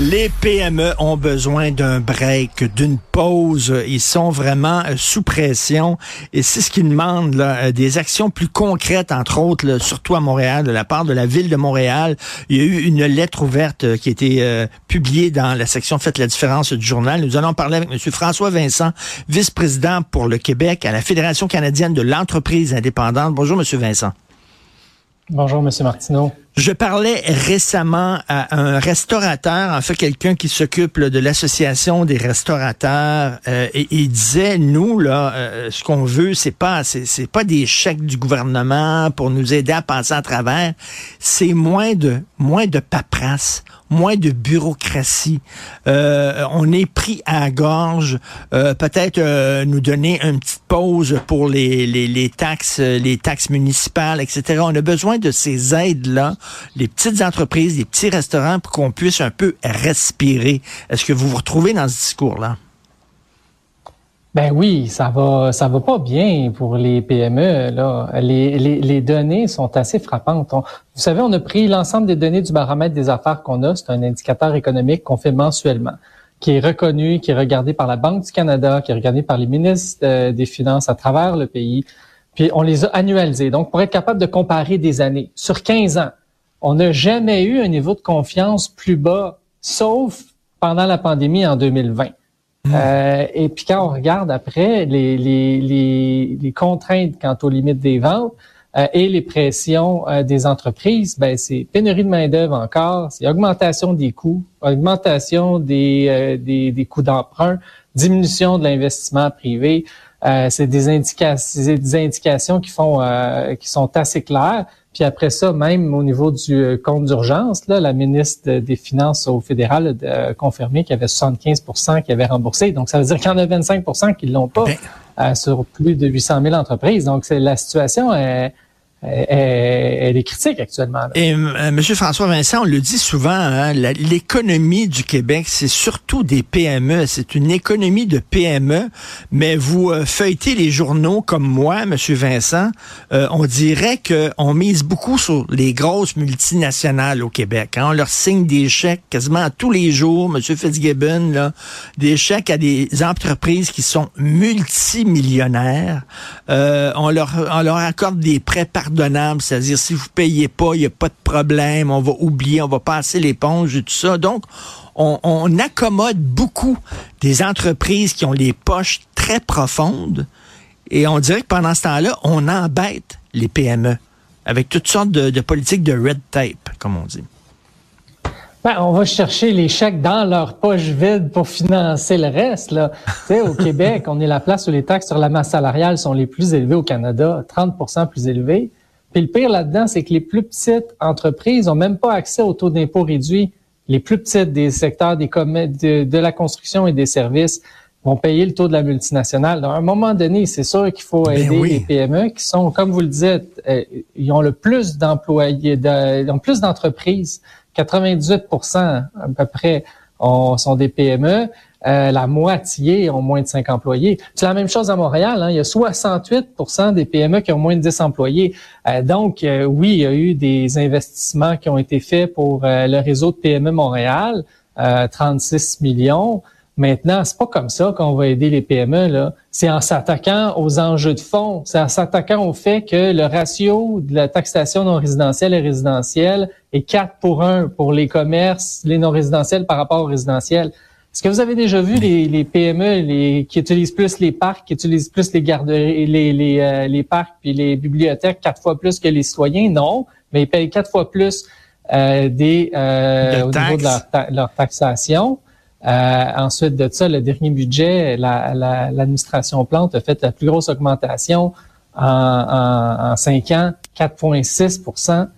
Les PME ont besoin d'un break, d'une pause. Ils sont vraiment euh, sous pression et c'est ce qu'ils demandent, là, euh, des actions plus concrètes, entre autres, surtout à Montréal, de la part de la ville de Montréal. Il y a eu une lettre ouverte euh, qui a été publiée dans la section Faites la différence du journal. Nous allons parler avec M. François Vincent, vice-président pour le Québec à la Fédération canadienne de l'entreprise indépendante. Bonjour, M. Vincent. Bonjour, M. Martineau. Je parlais récemment à un restaurateur, en fait quelqu'un qui s'occupe de l'association des restaurateurs, euh, et il disait nous là, euh, ce qu'on veut, c'est pas c'est pas des chèques du gouvernement pour nous aider à passer à travers, c'est moins de moins de paperasse, moins de bureaucratie. Euh, on est pris à la gorge. Euh, peut-être euh, nous donner une petite pause pour les, les, les, taxes, les taxes municipales, etc. On a besoin de ces aides-là, les petites entreprises, les petits restaurants, pour qu'on puisse un peu respirer. Est-ce que vous vous retrouvez dans ce discours-là? Ben oui, ça va, ça va pas bien pour les PME. Là, les, les, données sont assez frappantes. vous savez, on a pris l'ensemble des données du baromètre des affaires qu'on a. C'est un indicateur économique qu'on fait mensuellement, qui est reconnu, qui est regardé par la Banque du Canada, qui est regardé par les ministres euh, des Finances à travers le pays. Puis on les a annualisés. Donc, pour être capable de comparer des années sur 15 ans, on n'a jamais eu un niveau de confiance plus bas, sauf pendant la pandémie en 2020. Hmm. Euh, et puis quand on regarde après les, les, les, les contraintes quant aux limites des ventes euh, et les pressions euh, des entreprises, ben c'est pénurie de main d'œuvre encore, c'est augmentation des coûts, augmentation des, des, des coûts d'emprunt, diminution de l'investissement privé. C'est des, indications, des indications qui font qui sont assez claires. Puis après ça, même au niveau du euh, compte d'urgence, la ministre des Finances au fédéral a confirmé qu'il y avait 75 qui avaient remboursé. Donc, ça veut dire qu'il y en a 25 qui ne l'ont pas ben. euh, sur plus de 800 000 entreprises. Donc, c'est la situation est elle est critique actuellement. Et euh, M. François Vincent, on le dit souvent, hein, l'économie du Québec, c'est surtout des PME. C'est une économie de PME, mais vous euh, feuilletez les journaux comme moi, M. Vincent, euh, on dirait qu'on mise beaucoup sur les grosses multinationales au Québec. Hein. On leur signe des chèques quasiment tous les jours, M. Fitzgibbon, là, des chèques à des entreprises qui sont multimillionnaires. on, leur, on leur accorde des prêts par c'est-à-dire si vous payez pas, il n'y a pas de problème, on va oublier, on va passer l'éponge et tout ça. Donc, on, accommode beaucoup des entreprises qui ont les poches très profondes et on dirait que pendant ce temps-là, on embête les PME avec toutes sortes de, de politiques de red tape, comme on dit. Ben, on va chercher les chèques dans leur poche vide pour financer le reste. Là. au Québec, on est la place où les taxes sur la masse salariale sont les plus élevées au Canada, 30% plus élevées. Puis le pire là-dedans, c'est que les plus petites entreprises n'ont même pas accès au taux d'impôt réduit. Les plus petites des secteurs des de, de, la construction et des services vont payer le taux de la multinationale. à un moment donné, c'est sûr qu'il faut ben aider les PME qui sont, comme vous le dites, euh, ils ont le plus d'employés, ils ont plus d'entreprises. 98% à peu près sont des PME. Euh, la moitié ont moins de 5 employés. C'est la même chose à Montréal. Hein. Il y a 68% des PME qui ont moins de 10 employés. Euh, donc, euh, oui, il y a eu des investissements qui ont été faits pour le réseau de PME Montréal, 36 millions. Maintenant, c'est pas comme ça qu'on va aider les PME. Là. C'est en s'attaquant aux enjeux de fond. C'est en s'attaquant au fait que le ratio de la taxation non résidentielle et résidentielle est 4 pour 1 pour les commerces, les non résidentiels par rapport aux résidentiels. Est-ce que vous avez déjà vu les, PME les, qui utilisent plus les parcs, qui utilisent plus les garderies, les, les, euh, les parcs puis les bibliothèques quatre fois plus que les citoyens? Non, mais ils payent quatre fois plus euh, des euh, au niveau de leur, taxation. Ensuite de ça, le dernier budget, l'administration Plante a fait la plus grosse augmentation en, en, en 5 ans, 4,6%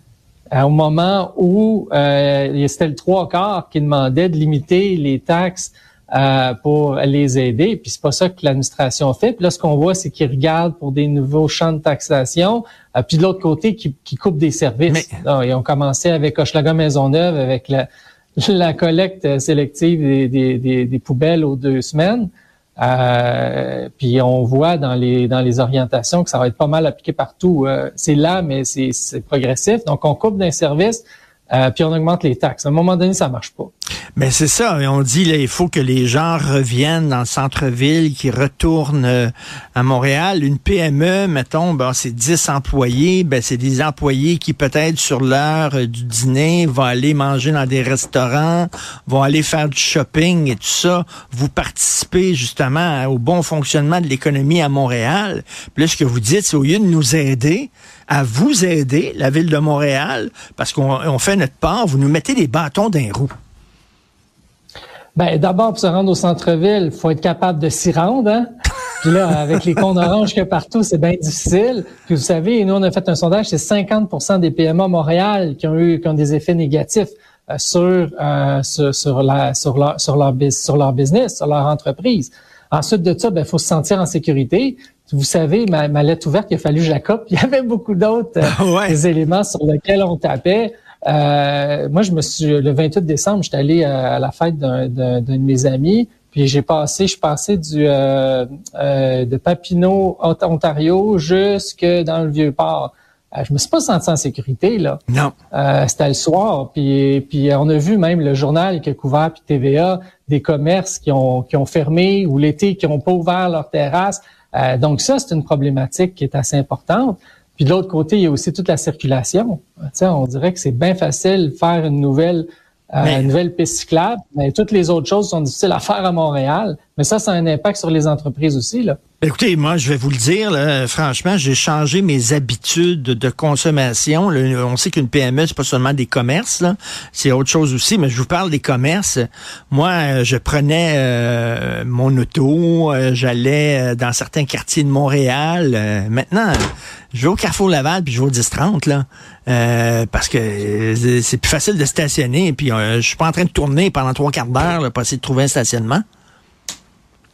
euh, au moment où euh, c'était le trois quarts qui demandait de limiter les taxes euh, pour les aider. Puis c'est pas ça que l'administration fait. Puis là, ce qu'on voit, c'est qu'ils regardent pour des nouveaux champs de taxation. Euh, puis de l'autre côté, qui, qui coupent des services. ils ont commencé avec Hochelaga Maisonneuve, avec la, la collecte sélective des, des, des, poubelles aux deux semaines. Euh, puis on voit dans les dans les orientations que ça va être pas mal appliqué partout. Euh, c'est là, mais c'est progressif. Donc on coupe d'un service, euh, puis on augmente les taxes. À un moment donné, ça marche pas. Mais c'est ça. On dit là, il faut que les gens reviennent dans le centre-ville, qu'ils retournent euh, à Montréal. Une PME, mettons, ben, c'est 10 employés. Ben, c'est des employés qui peut-être sur l'heure euh, du dîner vont aller manger dans des restaurants, vont aller faire du shopping et tout ça. Vous participez justement au bon fonctionnement de l'économie à Montréal. Puis ce que vous dites, c'est au lieu de nous aider, à vous aider, la ville de Montréal, parce qu'on fait notre part, vous nous mettez des bâtons d'un roue. Ben, d'abord, pour se rendre au centre-ville, il faut être capable de s'y rendre. Hein? Puis là, avec les comptes orange que partout, c'est bien difficile. Puis vous savez, nous, on a fait un sondage, c'est 50% des PMA Montréal qui ont eu qui ont des effets négatifs euh, sur, euh, sur, sur, la, sur, leur, sur, leur, sur leur business, sur leur entreprise. Ensuite de ça, il ben, faut se sentir en sécurité. Vous savez, ma, ma lettre ouverte, il a fallu Jacob. Il y avait beaucoup d'autres euh, éléments sur lesquels on tapait. Euh, moi, je me suis le 28 décembre, j'étais allé à la fête d'un de mes amis, puis j'ai passé, je passé du euh, euh, de Papineau, Ontario, jusque dans le vieux port. Euh, je me suis pas senti en sécurité là. Non. Euh, C'était le soir, puis puis on a vu même le journal qui a couvert puis TVA des commerces qui ont qui ont fermé ou l'été qui ont pas ouvert leurs terrasses. Euh, donc ça, c'est une problématique qui est assez importante. Puis de l'autre côté, il y a aussi toute la circulation. on dirait que c'est bien facile de faire une nouvelle, euh, une nouvelle piste cyclable, mais toutes les autres choses sont difficiles à faire à Montréal. Mais ça, ça a un impact sur les entreprises aussi. Là. Écoutez, moi, je vais vous le dire, franchement, j'ai changé mes habitudes de consommation. on sait qu'une PME, c'est pas seulement des commerces, c'est autre chose aussi, mais je vous parle des commerces. Moi, euh, je prenais euh, mon auto, euh, j'allais dans certains quartiers de Montréal. maintenant, je vais au Carrefour Laval, puis je vais au 10-30, là, parce que c'est plus facile de stationner, puis je suis pas en train de tourner pendant trois quarts d'heure pour essayer de trouver un stationnement.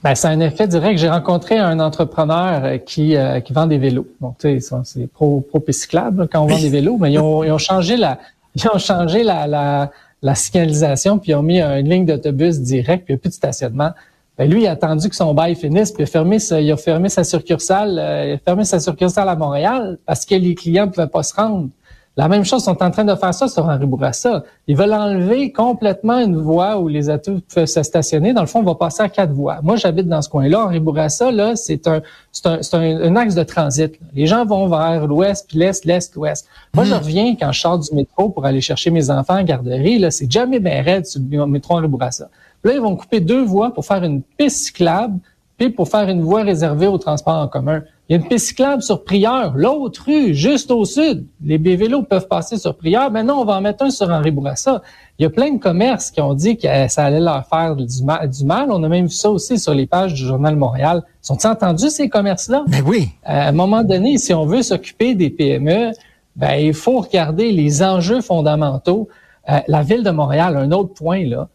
Ben, c'est un effet direct. J'ai rencontré un entrepreneur euh, qui, euh, qui vend des vélos. Donc, tu sais, c'est pro, pro cyclable quand on vend des vélos, mais ils ont, ils ont changé la ils ont changé la, la, la signalisation, puis ils ont mis une ligne d'autobus direct, puis il n'y a plus de stationnement. Ben, lui, il a attendu que son bail finisse, puis il a fermé, sa, il a fermé sa succursale, euh, il a fermé sa succursale à Montréal parce que les clients ne pouvaient pas se rendre. La même chose, ils sont en train de faire ça sur Henri Bourassa. Ils veulent enlever complètement une voie où les atout peuvent se stationner. Dans le fond, on va passer à quatre voies. Moi, j'habite dans ce coin-là. Henri Bourassa, là, c'est un, c'est un, un, axe de transit. Les gens vont vers l'ouest, puis l'est, l'est, l'ouest. Moi, je hmm. reviens quand je sors du métro pour aller chercher mes enfants en garderie. Là, c'est jamais bien raide sur le métro Henri Bourassa. Là, ils vont couper deux voies pour faire une piste cyclable, puis pour faire une voie réservée au transport en commun. Il y a une piste cyclable sur Prieur, l'autre rue, juste au sud. Les vélos peuvent passer sur Prieur. Maintenant, on va en mettre un sur Henri Bourassa. Il y a plein de commerces qui ont dit que ça allait leur faire du mal. On a même vu ça aussi sur les pages du Journal Montréal. Sont-ils entendus, ces commerces-là? Mais ben oui. Euh, à un moment donné, si on veut s'occuper des PME, ben, il faut regarder les enjeux fondamentaux. Euh, la ville de Montréal, un autre point, là,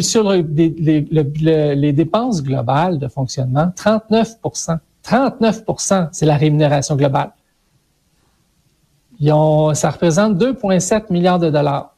sur les dépenses globales de fonctionnement, 39 39% c'est la rémunération globale. Ils ont, ça représente 2,7 milliards de dollars.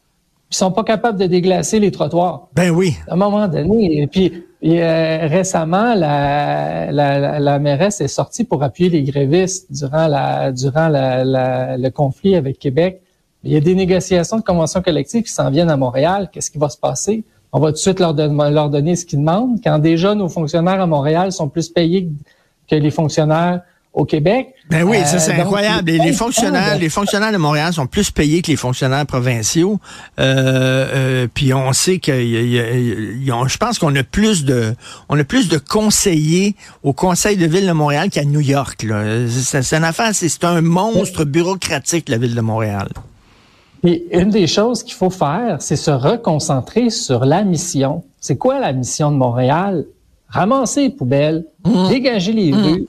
Ils sont pas capables de déglacer les trottoirs. Ben oui. À un moment donné, et puis euh, récemment, la, la, la, mairesse est sortie pour appuyer les grévistes durant la durant la, le conflit avec Québec. Il y a des négociations de conventions collectives qui s'en viennent à Montréal. Qu'est-ce qui va se passer? On va tout de suite leur, leur donner ce qu'ils demandent. Quand déjà nos fonctionnaires à Montréal sont plus payés que les fonctionnaires au Québec. Ben oui, ça c'est euh, incroyable. les, fonctionnaires, les fonctionnaires de Montréal sont plus payés que les fonctionnaires provinciaux. Euh, euh, puis on sait que je pense qu'on a plus de, on a plus de conseillers au Conseil de ville de Montréal qu'à New York. C'est une affaire, c'est un monstre bureaucratique la ville de Montréal. Et une des choses qu'il faut faire, c'est se reconcentrer sur la mission. C'est quoi la mission de Montréal? Ramasser les poubelles, mmh. dégager les mmh. rues,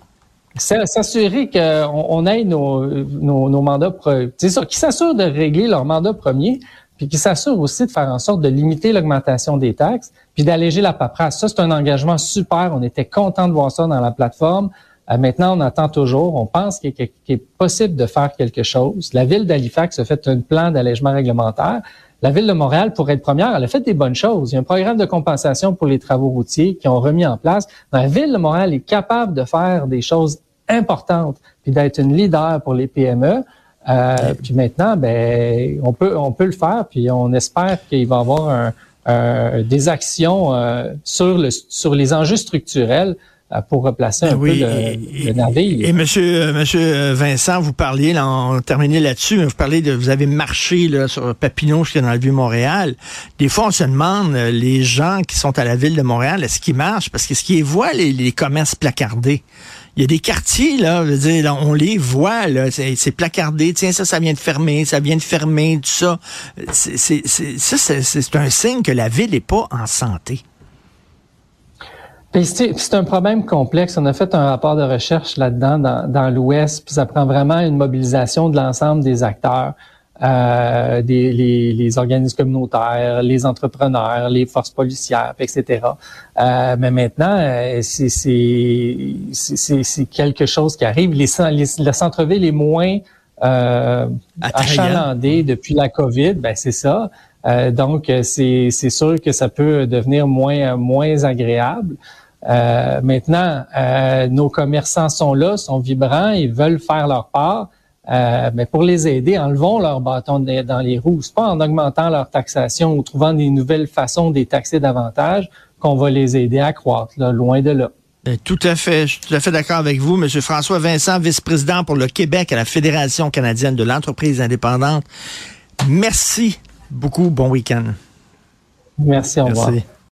s'assurer qu'on on ait nos, nos, nos mandats, c'est ça, qui s'assurent de régler leur mandat premier, puis qui s'assurent aussi de faire en sorte de limiter l'augmentation des taxes, puis d'alléger la paperasse. Ça, c'est un engagement super. On était content de voir ça dans la plateforme. Euh, maintenant, on attend toujours. On pense qu'il est, possible de faire quelque chose. La ville d'Halifax a fait un plan d'allègement réglementaire. La ville de Montréal, pour être première, elle a fait des bonnes choses. Il y a un programme de compensation pour les travaux routiers qui ont remis en place. La ville de Montréal est capable de faire des choses importantes, puis d'être une leader pour les PME. Euh, puis maintenant, ben, on peut on peut le faire, puis on espère qu'il va y avoir un, des actions euh, sur le sur les enjeux structurels euh, pour replacer un peu le, navire. Et, monsieur, monsieur Vincent, vous parliez, là, on terminait là-dessus, vous parlez de, vous avez marché là, sur Papineau jusqu'à dans le Vieux-Montréal. Des fois, on se demande, les gens qui sont à la ville de Montréal, est-ce qu'ils marchent? Parce que ce qu'ils voient, les, les commerces placardés, il y a des quartiers, là, je veux dire, on les voit, là, c'est placardé, tiens, ça, ça vient de fermer, ça vient de fermer, tout ça, c'est un signe que la ville n'est pas en santé. C'est un problème complexe. On a fait un rapport de recherche là-dedans dans, dans l'Ouest, puis ça prend vraiment une mobilisation de l'ensemble des acteurs. Euh, des, les, les, organismes communautaires, les entrepreneurs, les forces policières, etc. Euh, mais maintenant, euh, c'est quelque chose qui arrive. Les, les, le centre-ville est moins euh, achalandé depuis la COVID, ben c'est ça. Euh, donc, c'est sûr que ça peut devenir moins, moins agréable. Euh, maintenant, nos commerçants sont là, sont vibrants, ils veulent faire leur part. Euh, mais pour les aider, enlevons leur bâton dans les roues. C'est pas en augmentant leur taxation ou trouvant des nouvelles façons de les taxer davantage qu'on va les aider à croître, loin de là. Ben, tout à fait, je suis tout à fait d'accord avec vous, Monsieur François Vincent, vice-président pour le Québec à la Fédération canadienne de l'entreprise indépendante. Merci beaucoup, bon week-end. Merci, au revoir. Merci.